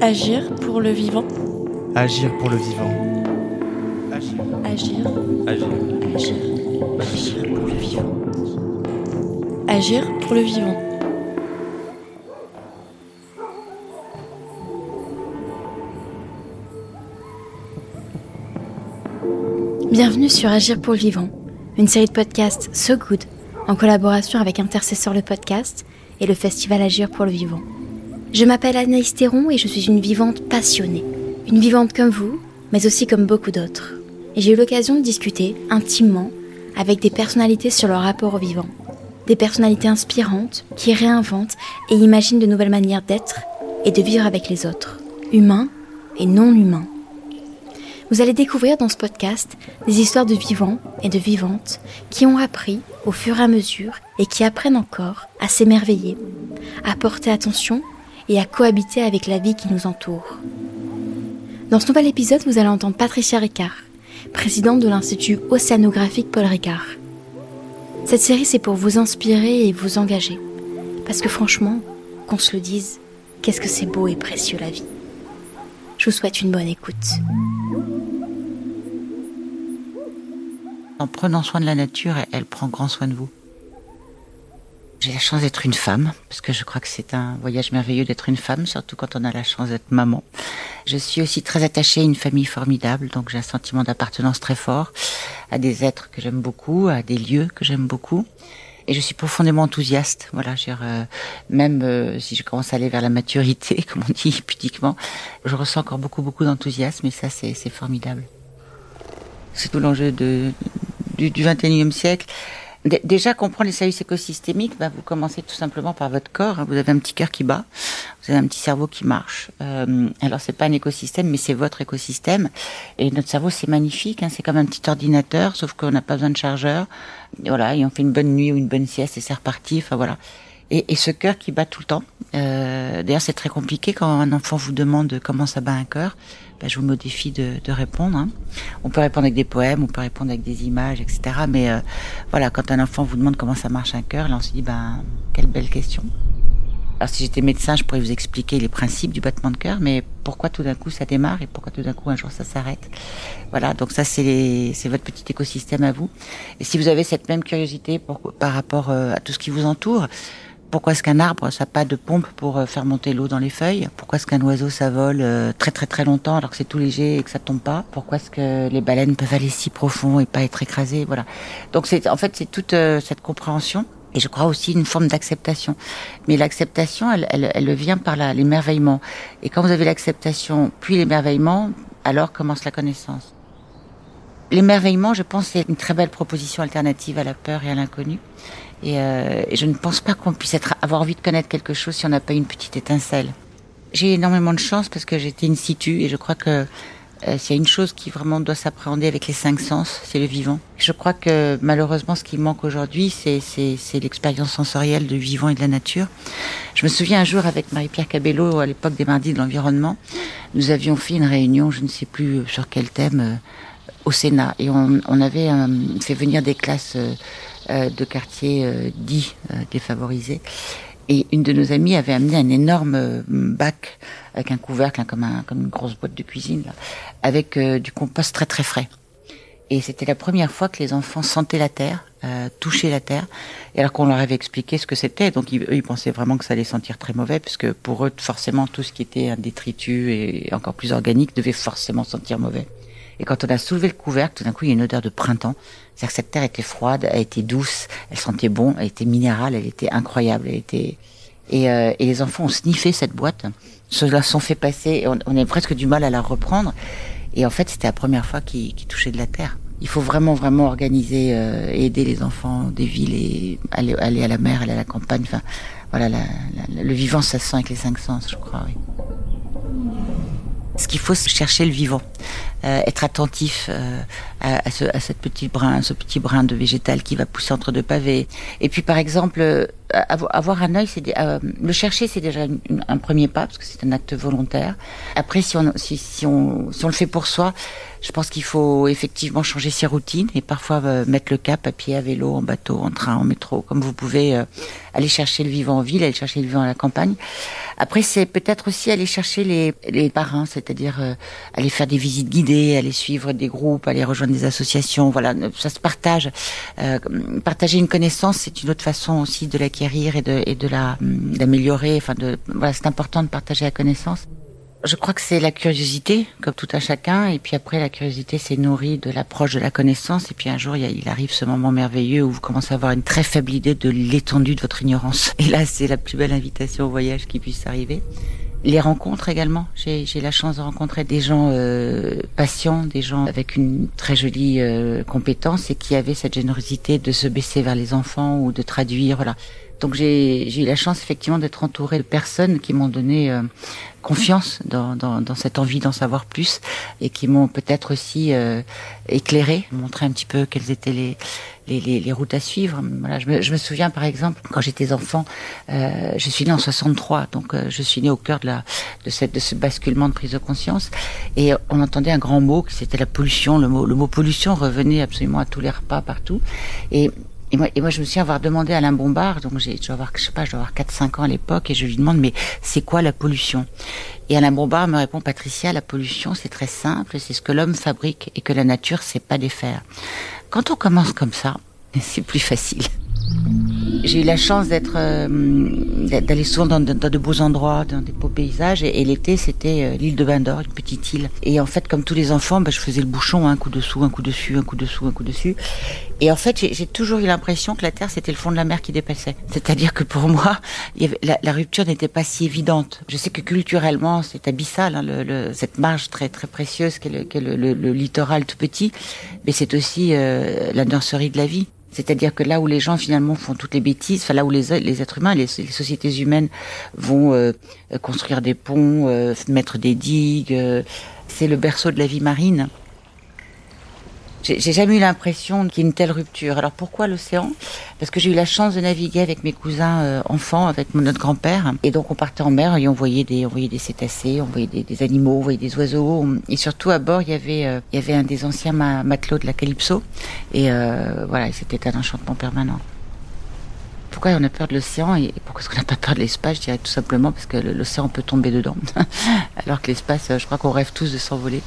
Agir pour le vivant. Agir pour le vivant. Agir. Agir. Agir. Agir pour le vivant. Agir pour le vivant. Bienvenue sur Agir pour le vivant, une série de podcasts So Good en collaboration avec Intercesseur le podcast et le festival Agir pour le vivant. Je m'appelle Anaïs Théron et je suis une vivante passionnée. Une vivante comme vous, mais aussi comme beaucoup d'autres. Et j'ai eu l'occasion de discuter intimement avec des personnalités sur leur rapport au vivant. Des personnalités inspirantes qui réinventent et imaginent de nouvelles manières d'être et de vivre avec les autres, humains et non humains. Vous allez découvrir dans ce podcast des histoires de vivants et de vivantes qui ont appris au fur et à mesure et qui apprennent encore à s'émerveiller, à porter attention et à cohabiter avec la vie qui nous entoure. Dans ce nouvel épisode, vous allez entendre Patricia Ricard, présidente de l'Institut océanographique Paul Ricard. Cette série, c'est pour vous inspirer et vous engager. Parce que franchement, qu'on se le dise, qu'est-ce que c'est beau et précieux la vie. Je vous souhaite une bonne écoute. En prenant soin de la nature, elle prend grand soin de vous. J'ai la chance d'être une femme, parce que je crois que c'est un voyage merveilleux d'être une femme, surtout quand on a la chance d'être maman. Je suis aussi très attachée à une famille formidable, donc j'ai un sentiment d'appartenance très fort à des êtres que j'aime beaucoup, à des lieux que j'aime beaucoup. Et je suis profondément enthousiaste. Voilà, euh, même euh, si je commence à aller vers la maturité, comme on dit pudiquement, je ressens encore beaucoup, beaucoup d'enthousiasme, et ça, c'est formidable. C'est tout l'enjeu du, du 21e siècle déjà comprendre les services écosystémiques, bah, vous commencez tout simplement par votre corps. Hein. Vous avez un petit cœur qui bat, vous avez un petit cerveau qui marche. Euh, alors c'est pas un écosystème, mais c'est votre écosystème. Et notre cerveau c'est magnifique, hein. c'est comme un petit ordinateur, sauf qu'on n'a pas besoin de chargeur. Voilà, et on fait une bonne nuit ou une bonne sieste et c'est reparti. Enfin voilà. Et, et, ce cœur qui bat tout le temps. Euh, D'ailleurs, c'est très compliqué quand un enfant vous demande comment ça bat un cœur. Ben, je vous mets de, de répondre. Hein. On peut répondre avec des poèmes, on peut répondre avec des images, etc. Mais euh, voilà, quand un enfant vous demande comment ça marche un cœur, là on se dit ben quelle belle question. Alors si j'étais médecin, je pourrais vous expliquer les principes du battement de cœur, mais pourquoi tout d'un coup ça démarre et pourquoi tout d'un coup un jour ça s'arrête? Voilà, donc ça c'est c'est votre petit écosystème à vous. Et si vous avez cette même curiosité pour, par rapport euh, à tout ce qui vous entoure, pourquoi est-ce qu'un arbre, ça n'a pas de pompe pour euh, faire monter l'eau dans les feuilles? Pourquoi est-ce qu'un oiseau, ça vole euh, très très très longtemps alors que c'est tout léger et que ça tombe pas? Pourquoi est-ce que les baleines peuvent aller si profond et pas être écrasées? Voilà. Donc en fait c'est toute euh, cette compréhension et je crois aussi une forme d'acceptation. Mais l'acceptation, elle, elle, elle vient par l'émerveillement. Et quand vous avez l'acceptation puis l'émerveillement, alors commence la connaissance. L'émerveillement, je pense, c'est une très belle proposition alternative à la peur et à l'inconnu. Euh, et, je ne pense pas qu'on puisse être, avoir envie de connaître quelque chose si on n'a pas une petite étincelle. J'ai énormément de chance parce que j'étais in situ et je crois que euh, s'il y a une chose qui vraiment doit s'appréhender avec les cinq sens, c'est le vivant. Je crois que malheureusement, ce qui manque aujourd'hui, c'est, c'est, l'expérience sensorielle du vivant et de la nature. Je me souviens un jour avec Marie-Pierre Cabello, à l'époque des Mardis de l'Environnement, nous avions fait une réunion, je ne sais plus sur quel thème, euh, au Sénat, et on, on avait fait venir des classes euh, de quartiers euh, dits euh, défavorisés. Et une de nos amies avait amené un énorme bac avec un couvercle, hein, comme, un, comme une grosse boîte de cuisine, là, avec du compost très très frais. Et c'était la première fois que les enfants sentaient la terre, euh, touchaient la terre, et alors qu'on leur avait expliqué ce que c'était. Donc ils, eux, ils pensaient vraiment que ça allait sentir très mauvais, puisque pour eux, forcément, tout ce qui était un détritus et encore plus organique devait forcément sentir mauvais. Et quand on a soulevé le couvercle, tout d'un coup, il y a une odeur de printemps. C'est-à-dire que cette terre était froide, elle était douce, elle sentait bon, elle était minérale, elle était incroyable, elle était... Et, euh, et les enfants ont sniffé cette boîte, se sont fait passer, on, on a presque du mal à la reprendre. Et en fait, c'était la première fois qu'ils touchaient de la terre. Il faut vraiment, vraiment organiser euh, et aider les enfants des villes et aller, à la mer, aller à la campagne. Enfin, voilà, le vivant, ça se sent avec les cinq sens, je crois, oui. Ce qu'il faut, c'est chercher le vivant. Être attentif à, ce, à cette petite brin, ce petit brin de végétal qui va pousser entre deux pavés. Et puis par exemple, avoir un œil, c'est le chercher, c'est déjà un premier pas parce que c'est un acte volontaire. Après, si on si, si on si on le fait pour soi, je pense qu'il faut effectivement changer ses routines et parfois mettre le cap à pied, à vélo, en bateau, en train, en métro, comme vous pouvez aller chercher le vivant en ville, aller chercher le vivant à la campagne. Après, c'est peut-être aussi aller chercher les, les parrains, c'est-à-dire euh, aller faire des visites guidées, aller suivre des groupes, aller rejoindre des associations. Voilà, ça se partage. Euh, partager une connaissance, c'est une autre façon aussi de l'acquérir et de, et la d'améliorer. Enfin, voilà, c'est important de partager la connaissance. Je crois que c'est la curiosité, comme tout à chacun, et puis après la curiosité s'est nourrie de l'approche de la connaissance, et puis un jour il, arrive ce moment merveilleux où vous commencez à avoir une très faible idée de l'étendue de votre ignorance. Et là c'est la plus belle invitation au voyage qui puisse arriver. Les rencontres également. J'ai la chance de rencontrer des gens euh, patients, des gens avec une très jolie euh, compétence et qui avaient cette générosité de se baisser vers les enfants ou de traduire. Voilà. Donc j'ai eu la chance effectivement d'être entourée de personnes qui m'ont donné euh, confiance dans, dans, dans, cette envie d'en savoir plus et qui m'ont peut-être aussi euh, éclairé, montré un petit peu quelles étaient les, les, les, les routes à suivre. Voilà, je, me, je me souviens par exemple quand j'étais enfant, euh, je suis née en 63, donc euh, je suis née au cœur de, la, de, cette, de ce basculement de prise de conscience et on entendait un grand mot qui c'était la pollution. Le mot, le mot pollution revenait absolument à tous les repas partout et et moi, et moi, je me souviens avoir demandé à Alain Bombard, donc j'ai, je dois avoir, je sais pas, je dois avoir 4-5 ans à l'époque, et je lui demande, mais c'est quoi la pollution? Et Alain Bombard me répond, Patricia, la pollution, c'est très simple, c'est ce que l'homme fabrique et que la nature sait pas défaire. Quand on commence comme ça, c'est plus facile. J'ai eu la chance d'être, euh, d'aller souvent dans, de beaux endroits, dans des beaux paysages. Et, l'été, c'était euh, l'île de Bandor, une petite île. Et en fait, comme tous les enfants, bah, je faisais le bouchon, un coup dessous, un coup dessus, un coup dessous, un coup dessus. Et en fait, j'ai toujours eu l'impression que la Terre, c'était le fond de la mer qui dépassait. C'est-à-dire que pour moi, la, rupture n'était pas si évidente. Je sais que culturellement, c'est abyssal, hein, le, le, cette marge très très précieuse qu'est le, qu le, littoral tout petit, mais c'est aussi euh, la nurserie de la vie. C'est-à-dire que là où les gens finalement font toutes les bêtises, enfin là où les, êtres humains, les, les sociétés humaines vont euh, construire des ponts, euh, mettre des digues, euh, c'est le berceau de la vie marine. J'ai jamais eu l'impression qu'il y ait une telle rupture. Alors pourquoi l'océan? Parce que j'ai eu la chance de naviguer avec mes cousins euh, enfants, avec notre grand-père. Et donc on partait en mer et on voyait des, on voyait des cétacés, on voyait des, des, animaux, on voyait des oiseaux. Et surtout à bord, il y avait, euh, il y avait un des anciens matelots de la Calypso. Et euh, voilà, c'était un enchantement permanent. Pourquoi on a peur de l'océan et pourquoi est-ce qu'on n'a pas peur de l'espace Je dirais tout simplement parce que l'océan peut tomber dedans. Alors que l'espace, je crois qu'on rêve tous de s'envoler.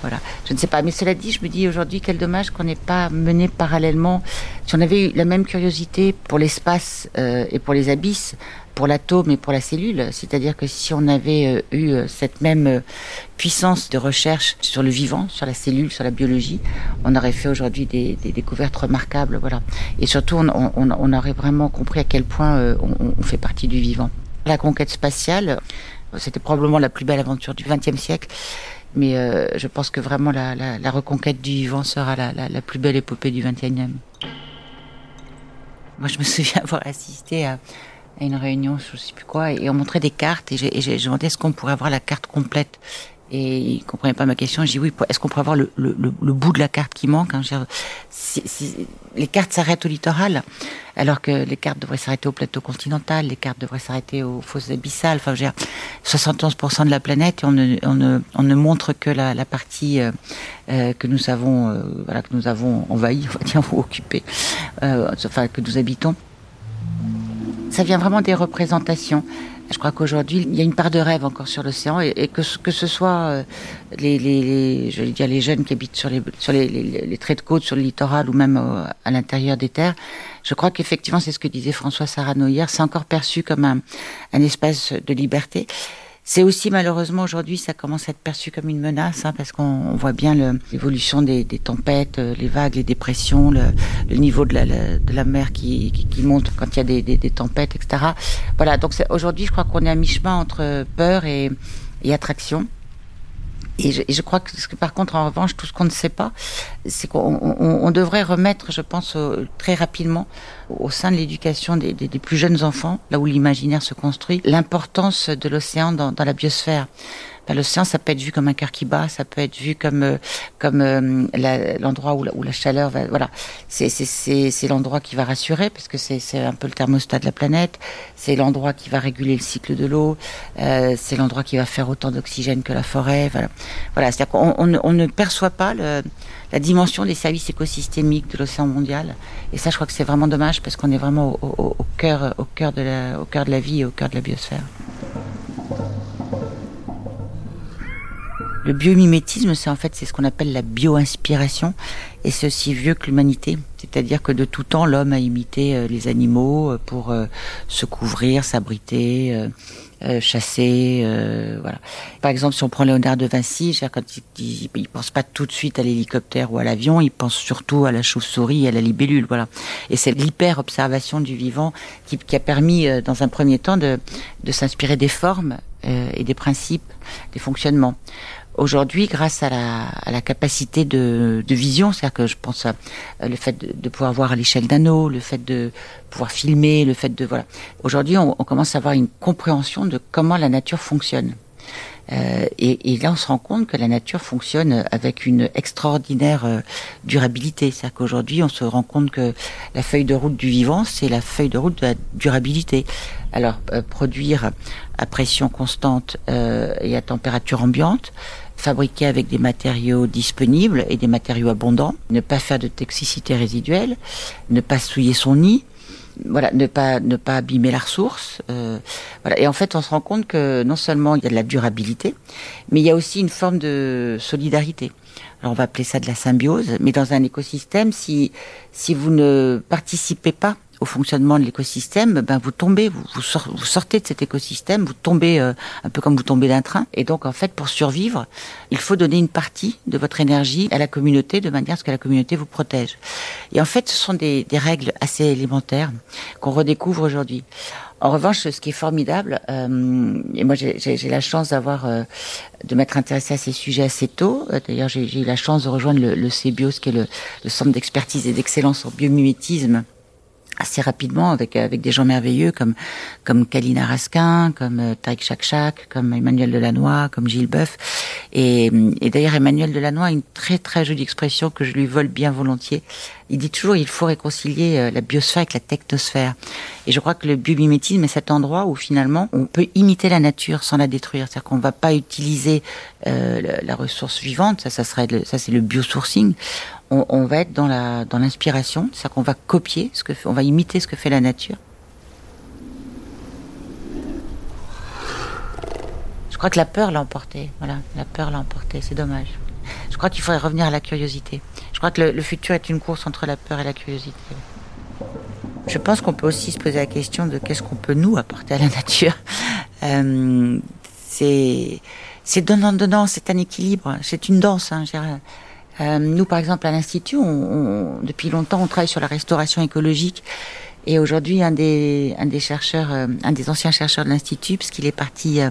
Voilà. Je ne sais pas. Mais cela dit, je me dis aujourd'hui, quel dommage qu'on n'ait pas mené parallèlement. Si on avait eu la même curiosité pour l'espace euh, et pour les abysses, pour l'atome et pour la cellule, c'est-à-dire que si on avait euh, eu euh, cette même euh, puissance de recherche sur le vivant, sur la cellule, sur la biologie, on aurait fait aujourd'hui des, découvertes remarquables, voilà. Et surtout, on, aurait vraiment compris à quel point on, fait partie du vivant. La conquête spatiale, c'était probablement la plus belle aventure du XXe siècle. Mais je pense que vraiment la, reconquête du vivant sera la, la plus belle épopée du XXIe. Moi, je me souviens avoir assisté à, à une réunion, je sais plus quoi, et on montrait des cartes, et j'ai demandé est-ce qu'on pourrait avoir la carte complète? Et il comprenait pas ma question. J'ai dit oui. Est-ce qu'on pourrait avoir le, le, le, bout de la carte qui manque hein, si, si, Les cartes s'arrêtent au littoral, alors que les cartes devraient s'arrêter au plateau continental, les cartes devraient s'arrêter aux fosses abyssales. Enfin, je veux dire, 71% de la planète, et on ne, on ne, on ne montre que la, la partie euh, euh, que nous avons, euh, voilà, que nous avons envahie, on va dire, ou occupée, euh, enfin que nous habitons ça vient vraiment des représentations. Je crois qu'aujourd'hui, il y a une part de rêve encore sur l'océan et, que, que ce soit euh, les, les, les, je dire les jeunes qui habitent sur les, sur les, les, les traits de côte, sur le littoral ou même euh, à l'intérieur des terres. Je crois qu'effectivement, c'est ce que disait François Sarano hier, c'est encore perçu comme un, un espace de liberté. C'est aussi malheureusement aujourd'hui, ça commence à être perçu comme une menace, hein, parce qu'on voit bien l'évolution des, des, tempêtes, euh, les vagues, les dépressions, le, le niveau de la, de la mer qui, qui, qui, monte quand il y a des, des, des tempêtes, etc. Voilà, donc aujourd'hui, je crois qu'on est à mi-chemin entre peur et, et attraction. Et je, et je, crois que, que, par contre, en revanche, tout ce qu'on ne sait pas, c'est qu'on on, on devrait remettre, je pense, très rapidement au sein de l'éducation des, plus jeunes enfants, là où l'imaginaire se construit, l'importance de l'océan dans, la biosphère. L'océan, ça peut être vu comme un cœur qui bat, ça peut être vu comme euh, comme euh, l'endroit où, la chaleur va. Voilà, c'est c'est l'endroit qui va rassurer parce que c'est un peu le thermostat de la planète. C'est l'endroit qui va réguler le cycle de l'eau. Euh, c'est l'endroit qui va faire autant d'oxygène que la forêt. Voilà, voilà. C'est-à-dire qu'on on, on, ne perçoit pas le, la dimension des services écosystémiques de l'océan mondial. Et ça, je crois que c'est vraiment dommage parce qu'on est vraiment au, au, au, cœur au cœur de la au cœur de la vie et au cœur de la biosphère. Le biomimétisme, c'est en fait c'est ce qu'on appelle la bio-inspiration, et c'est aussi vieux que l'humanité. C'est-à-dire que de tout temps, l'homme a imité euh, les animaux euh, pour euh, se couvrir, s'abriter, chasser, voilà. Par exemple, si on prend Léonard de Vinci, quand il, il, pense pas tout de suite à l'hélicoptère ou à l'avion, il pense surtout à la chauve-souris et à la libellule, voilà. Et c'est l'hyper-observation du vivant qui, qui, a permis, dans un premier temps, de, de s'inspirer des formes et des principes, des fonctionnements. Aujourd'hui, grâce à la, à la, capacité de, de vision, c'est-à-dire que je pense à le fait de, pouvoir voir à l'échelle d'un le fait de pouvoir filmer, le fait de voilà. Aujourd'hui, on, on, commence à avoir une compréhension de comment la nature fonctionne. Euh, et, et, là, on se rend compte que la nature fonctionne avec une extraordinaire euh, durabilité. C'est-à-dire qu'aujourd'hui, on se rend compte que la feuille de route du vivant, c'est la feuille de route de la durabilité. Alors, euh, produire à pression constante euh, et à température ambiante, fabriquer avec des matériaux disponibles et des matériaux abondants, ne pas faire de toxicité résiduelle, ne pas souiller son nid, voilà, ne pas ne pas abîmer la ressource. Euh, voilà. Et en fait, on se rend compte que non seulement il y a de la durabilité, mais il y a aussi une forme de solidarité. Alors on va appeler ça de la symbiose, mais dans un écosystème, si si vous ne participez pas au fonctionnement de l'écosystème, ben vous tombez, vous, vous, sortez de cet écosystème, vous tombez euh, un peu comme vous tombez d'un train. Et donc en fait, pour survivre, il faut donner une partie de votre énergie à la communauté de manière à ce que la communauté vous protège. Et en fait, ce sont des, des règles assez élémentaires qu'on redécouvre aujourd'hui. En revanche, ce qui est formidable, euh, et moi j'ai la chance d'avoir euh, de m'être intéressé à ces sujets assez tôt. Euh, D'ailleurs, j'ai eu la chance de rejoindre le, le CBIOS, qui est le, le Centre d'expertise et d'excellence en biomimétisme, assez rapidement avec avec des gens merveilleux comme comme Kalina Raskin, comme euh, Tariq Chakchak, comme Emmanuel Delannoy, comme Gilles Boeuf. Et, et d'ailleurs Emmanuel Delannoy a une très très jolie expression que je lui vole bien volontiers. Il dit toujours il faut réconcilier euh, la biosphère avec la technosphère. Et je crois que le biomimétisme est cet endroit où finalement on peut imiter la nature sans la détruire. C'est-à-dire qu'on ne va pas utiliser euh, la, ressource vivante, ça, ça serait le, ça c'est le biosourcing. On, on, va être dans la dans l'inspiration, c'est-à-dire qu'on va copier ce que on va imiter ce que fait la nature. Je crois que la peur l'a emporté. Voilà, la peur l'a emporté. C'est dommage. Je crois qu'il faudrait revenir à la curiosité. Je crois que le, futur est une course entre la peur et la curiosité. Je pense qu'on peut aussi se poser la question de qu'est-ce qu'on peut nous apporter à la nature. Euh, c'est c'est donnant donnant, c'est un équilibre, c'est une danse. Hein, euh, nous, par exemple, à l'institut, depuis longtemps, on travaille sur la restauration écologique. Et aujourd'hui, un des, chercheurs, euh, un des anciens chercheurs de l'Institut, parce qu'il est parti euh,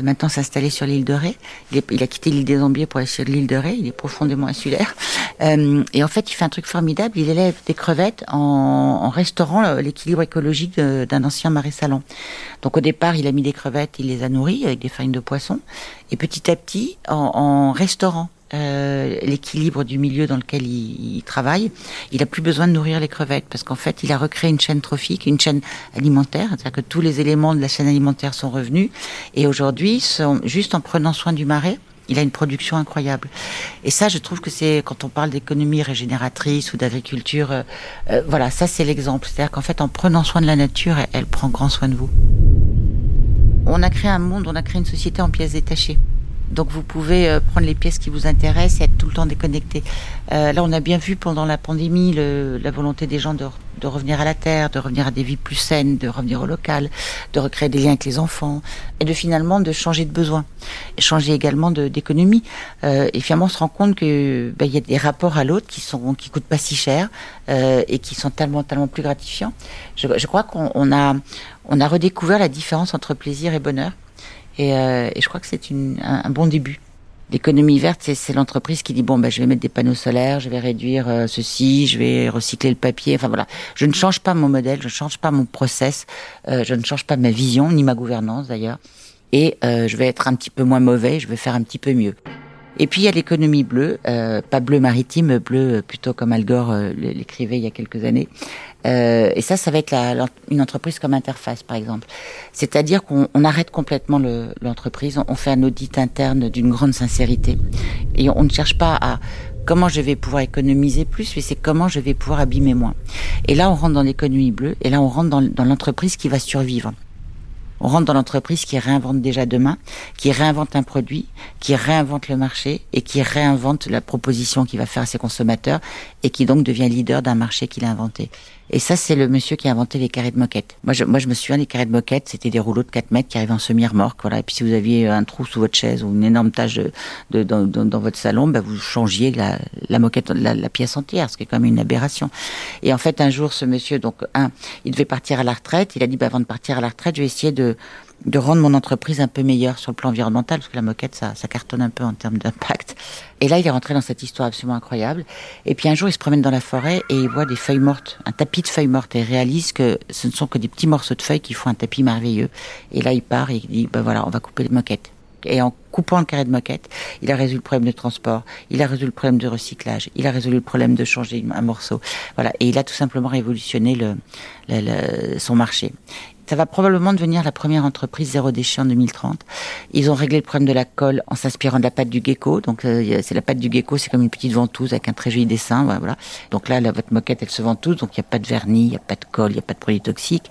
maintenant s'installer sur l'île de Ré, il, a quitté l'île des Ambiers pour aller sur l'île de Ré, il est profondément insulaire. Euh, et en fait, il fait un truc formidable, il élève des crevettes en, restaurant l'équilibre écologique d'un ancien marais salon. Donc au départ, il a mis des crevettes, il les a nourries avec des farines de poisson, et petit à petit, en restaurant euh, l'équilibre du milieu dans lequel il, il, travaille, il a plus besoin de nourrir les crevettes parce qu'en fait, il a recréé une chaîne trophique, une chaîne alimentaire, c'est-à-dire que tous les éléments de la chaîne alimentaire sont revenus et aujourd'hui, juste en prenant soin du marais, il a une production incroyable. Et ça, je trouve que c'est quand on parle d'économie régénératrice ou d'agriculture, euh, euh, voilà, ça c'est l'exemple. C'est-à-dire qu'en fait, en prenant soin de la nature, elle prend grand soin de vous. On a créé un monde, on a créé une société en pièces détachées. Donc vous pouvez euh, prendre les pièces qui vous intéressent et être tout le temps déconnecté. Euh, là, on a bien vu pendant la pandémie le, la volonté des gens de, de, revenir à la terre, de revenir à des vies plus saines, de revenir au local, de recréer des liens avec les enfants et de finalement de changer de besoin, et changer également d'économie. Euh, et finalement, on se rend compte que ben, il y a des rapports à l'autre qui sont qui coûtent pas si cher euh, et qui sont tellement tellement plus gratifiants. Je, je crois qu'on a on a redécouvert la différence entre plaisir et bonheur. Et, euh, et, je crois que c'est un, un, bon début. L'économie verte, c'est l'entreprise qui dit bon, ben, je vais mettre des panneaux solaires, je vais réduire euh, ceci, je vais recycler le papier. Enfin voilà, je ne change pas mon modèle, je ne change pas mon process, euh, je ne change pas ma vision ni ma gouvernance d'ailleurs. et je vais être un petit peu moins mauvais, je vais faire un petit peu mieux. Et puis il y a l'économie bleue, euh, pas bleu maritime, bleu plutôt comme Al Gore euh, l'écrivait il y a quelques années. Euh, et ça, ça va être la, une entreprise comme interface, par exemple. C'est-à-dire qu'on arrête complètement l'entreprise, on fait un audit interne d'une grande sincérité, et on, ne cherche pas à comment je vais pouvoir économiser plus, mais c'est comment je vais pouvoir abîmer moins. Et là, on rentre dans l'économie bleue, et là, on rentre dans, dans l'entreprise qui va survivre. On rentre dans l'entreprise qui réinvente déjà demain, qui réinvente un produit, qui réinvente le marché et qui réinvente la proposition qu'il va faire à ses consommateurs et qui donc devient leader d'un marché qu'il a inventé. Et ça, c'est le monsieur qui a inventé les carrés de moquette. Moi, je, moi, je me souviens, les carrés de moquette, c'était des rouleaux de 4 mètres qui arrivaient en semi-remorque. Voilà. Et puis, si vous aviez un trou sous votre chaise ou une énorme tache de, dans, dans, votre salon, bah, vous changiez la, la moquette, la, la, pièce entière, ce qui est quand même une aberration. Et en fait, un jour, ce monsieur, donc, un, il devait partir à la retraite. Il a dit, bah, avant de partir à la retraite, je vais essayer de, de rendre mon entreprise un peu meilleure sur le plan environnemental, parce que la moquette, ça, ça cartonne un peu en termes d'impact. Et là, il est rentré dans cette histoire absolument incroyable. Et puis un jour, il se promène dans la forêt et il voit des feuilles mortes, un tapis de feuilles mortes, et il réalise que ce ne sont que des petits morceaux de feuilles qui font un tapis merveilleux. Et là, il part et il dit, ben voilà, on va couper les moquettes. Et en coupant le carré de moquette, il a résolu le problème de transport, il a résolu le problème de recyclage, il a résolu le problème de changer un morceau. Voilà. Et il a tout simplement révolutionné le, le son marché. Ça va probablement devenir la première entreprise zéro déchet en 2030. Ils ont réglé le problème de la colle en s'inspirant de la pâte du gecko. Donc euh, c'est la pâte du gecko, c'est comme une petite ventouse avec un très joli dessin. Voilà. Donc là, la, votre moquette, elle se ventouse, donc il n'y a pas de vernis, il n'y a pas de colle, il n'y a pas de produits toxiques.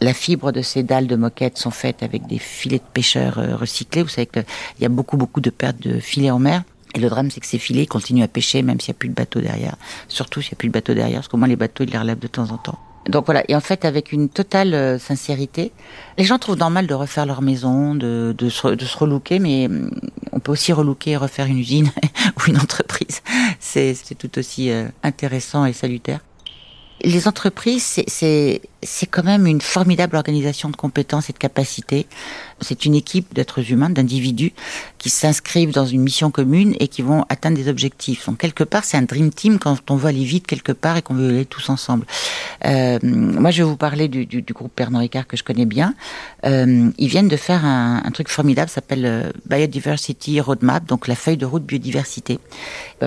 La fibre de ces dalles de moquette sont faites avec des filets de pêcheurs euh, recyclés. Vous savez qu'il y a beaucoup, beaucoup de pertes de filets en mer. Et le drame, c'est que ces filets continuent à pêcher même s'il n'y a plus de bateau derrière. Surtout s'il n'y a plus de bateau derrière, parce qu'au moins les bateaux, ils les relèvent de temps en temps. Donc voilà, et en fait avec une totale euh, sincérité, les gens trouvent normal de refaire leur maison, de, de, se, de se relooker, mais mm, on peut aussi relooker et refaire une usine ou une entreprise. C'est tout aussi euh, intéressant et salutaire. Les entreprises, c'est c'est quand même une formidable organisation de compétences et de capacités. C'est une équipe d'êtres humains, d'individus qui s'inscrivent dans une mission commune et qui vont atteindre des objectifs. Donc quelque part, c'est un dream team quand on veut aller vite quelque part et qu'on veut aller tous ensemble. Euh, moi, je vais vous parler du, groupe Pernod Ricard que je connais bien. Euh, ils viennent de faire un, truc formidable, s'appelle euh, Biodiversity Roadmap, donc la feuille de route biodiversité.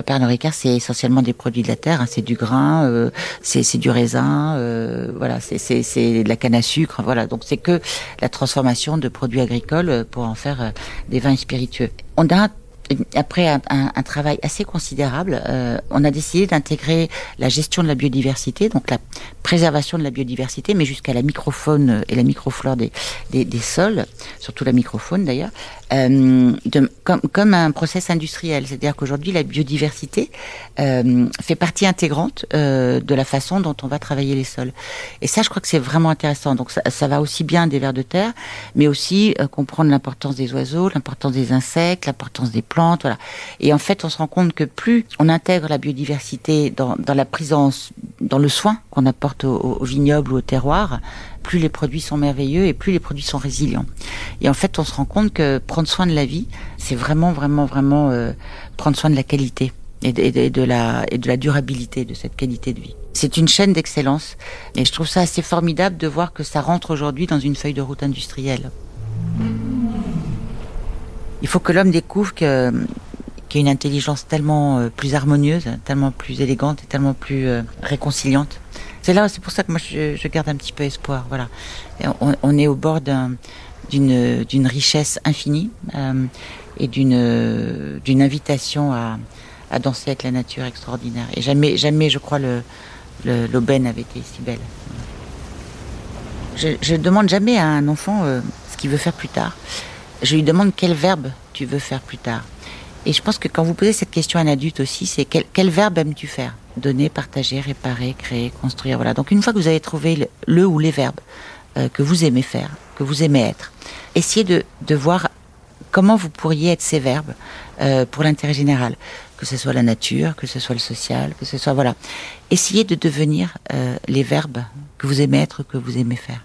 Pernod Ricard, c'est essentiellement des produits de la terre, hein, c'est du grain, c'est du raisin, voilà, c'est de la canne à sucre, voilà. Donc c'est que la transformation de produits agricoles pour en faire euh, des vins spiritueux. Après un, travail assez considérable, euh, on a décidé d'intégrer la gestion de la biodiversité, donc la préservation de la biodiversité, mais jusqu'à la microfaune et la microflore des, sols, surtout la microfaune d'ailleurs, euh, comme, un process industriel. C'est-à-dire qu'aujourd'hui, la biodiversité euh, fait partie intégrante de la façon dont on va travailler les sols. Et ça, je crois que c'est vraiment intéressant. Donc ça, ça, va aussi bien des vers de terre, mais aussi comprendre l'importance des oiseaux, l'importance des insectes, l'importance des plantes. Et en fait, on se rend compte que plus on intègre la biodiversité dans, la présence, dans le soin qu'on apporte au, au vignoble ou au terroir, plus les produits sont merveilleux et plus les produits sont résilients. Et en fait, on se rend compte que prendre soin de la vie, c'est vraiment, vraiment, vraiment euh, prendre soin de la qualité et de, la, et de la durabilité de cette qualité de vie. C'est une chaîne d'excellence et je trouve ça assez formidable de voir que ça rentre aujourd'hui dans une feuille de route industrielle. Il faut que l'homme découvre que qu'il y a une intelligence tellement euh, plus harmonieuse, tellement plus élégante et tellement plus euh, réconciliante c'est là, c'est pour ça que moi je, je, garde un petit peu espoir. Voilà, on, on est au bord d'une d'une richesse infinie euh, et d'une d'une invitation à, à danser avec la nature extraordinaire. Et jamais jamais je crois le l'aubaine avait été si belle. Je, je demande jamais à un enfant euh, ce qu'il veut faire plus tard. Je lui demande quel verbe tu veux faire plus tard. Et je pense que quand vous posez cette question à un adulte aussi, c'est quel, quel verbe aimes-tu faire? Donner, partager, réparer, créer, construire. Voilà. Donc une fois que vous avez trouvé le, ou les verbes euh, que vous aimez faire, que vous aimez être, essayez de, de voir comment vous pourriez être ces verbes euh, pour l'intérêt général, que ce soit la nature, que ce soit le social, que ce soit voilà. Essayez de devenir euh, les verbes que vous aimez être, que vous aimez faire.